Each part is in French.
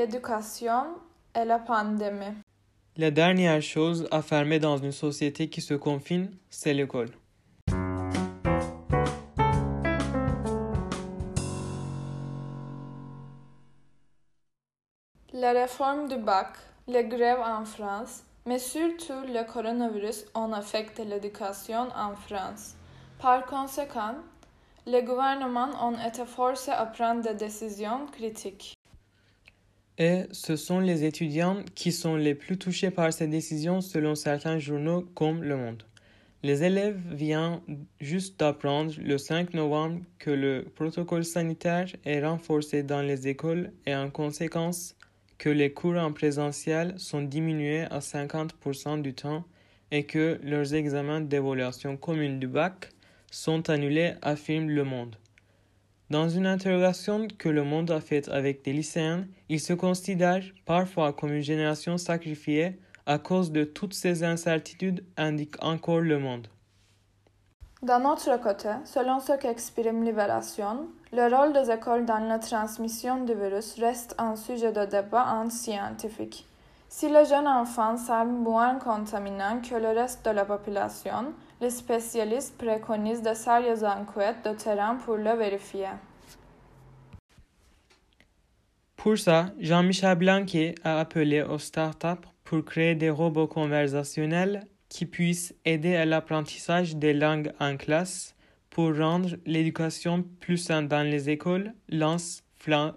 l'éducation et la pandémie. La dernière chose à fermer dans une société qui se confine, c'est l'école. La réforme du bac, les grèves en France, mais surtout le coronavirus ont affecté l'éducation en France. Par conséquent, les gouvernements ont été forcés à prendre des décisions critiques. Et ce sont les étudiants qui sont les plus touchés par ces décisions selon certains journaux comme Le Monde. Les élèves viennent juste d'apprendre le 5 novembre que le protocole sanitaire est renforcé dans les écoles et en conséquence que les cours en présentiel sont diminués à 50% du temps et que leurs examens d'évaluation commune du bac sont annulés, affirme Le Monde. Dans une interrogation que Le Monde a faite avec des lycéens, ils se considèrent parfois comme une génération sacrifiée à cause de toutes ces incertitudes, indique encore Le Monde. D'un autre côté, selon ce qu'exprime Libération, le rôle des écoles dans la transmission du virus reste un sujet de débat entre scientifiques. Si les jeunes enfants semblent moins contaminants que le reste de la population, les spécialistes préconisent de sérieuses enquêtes de terrain pour le vérifier. Pour ça, Jean-Michel Blanquet a appelé aux startups pour créer des robots conversationnels qui puissent aider à l'apprentissage des langues en classe pour rendre l'éducation plus saine dans les écoles, lance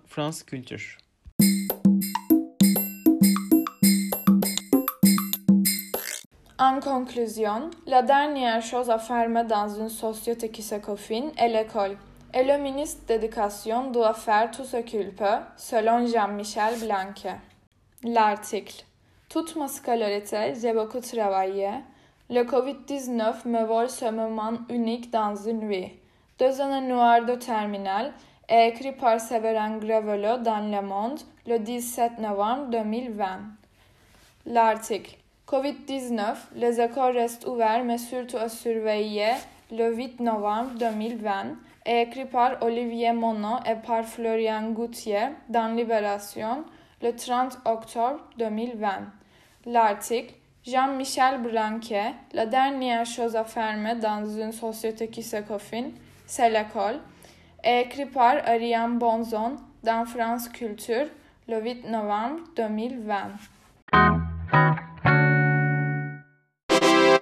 France Culture. En conclusion, la dernière chose à fermer dans une société qui se confine est l'école. Et le ministre d'éducation doit faire tout ce qu'il peut, selon Jean-Michel Blanquet. L'article. Toute ma scolarité, j'ai beaucoup travaillé. Le Covid-19 me vole ce moment unique dans une vie. Deux années noires de terminale est écrit par Séverin Grevelo dans Le Monde le 17 novembre 2020. L'article. Covid-19, les écoles restent ouvertes mais surtout à surveiller le 8 novembre 2020 est écrit par Olivier Monod et par Florian Goutier dans Libération le 30 octobre 2020. L'article Jean-Michel Blanquet, la dernière chose à fermer dans une société qui se confine, c'est l'école, est écrit par Ariane Bonzon dans France Culture le 8 novembre 2020.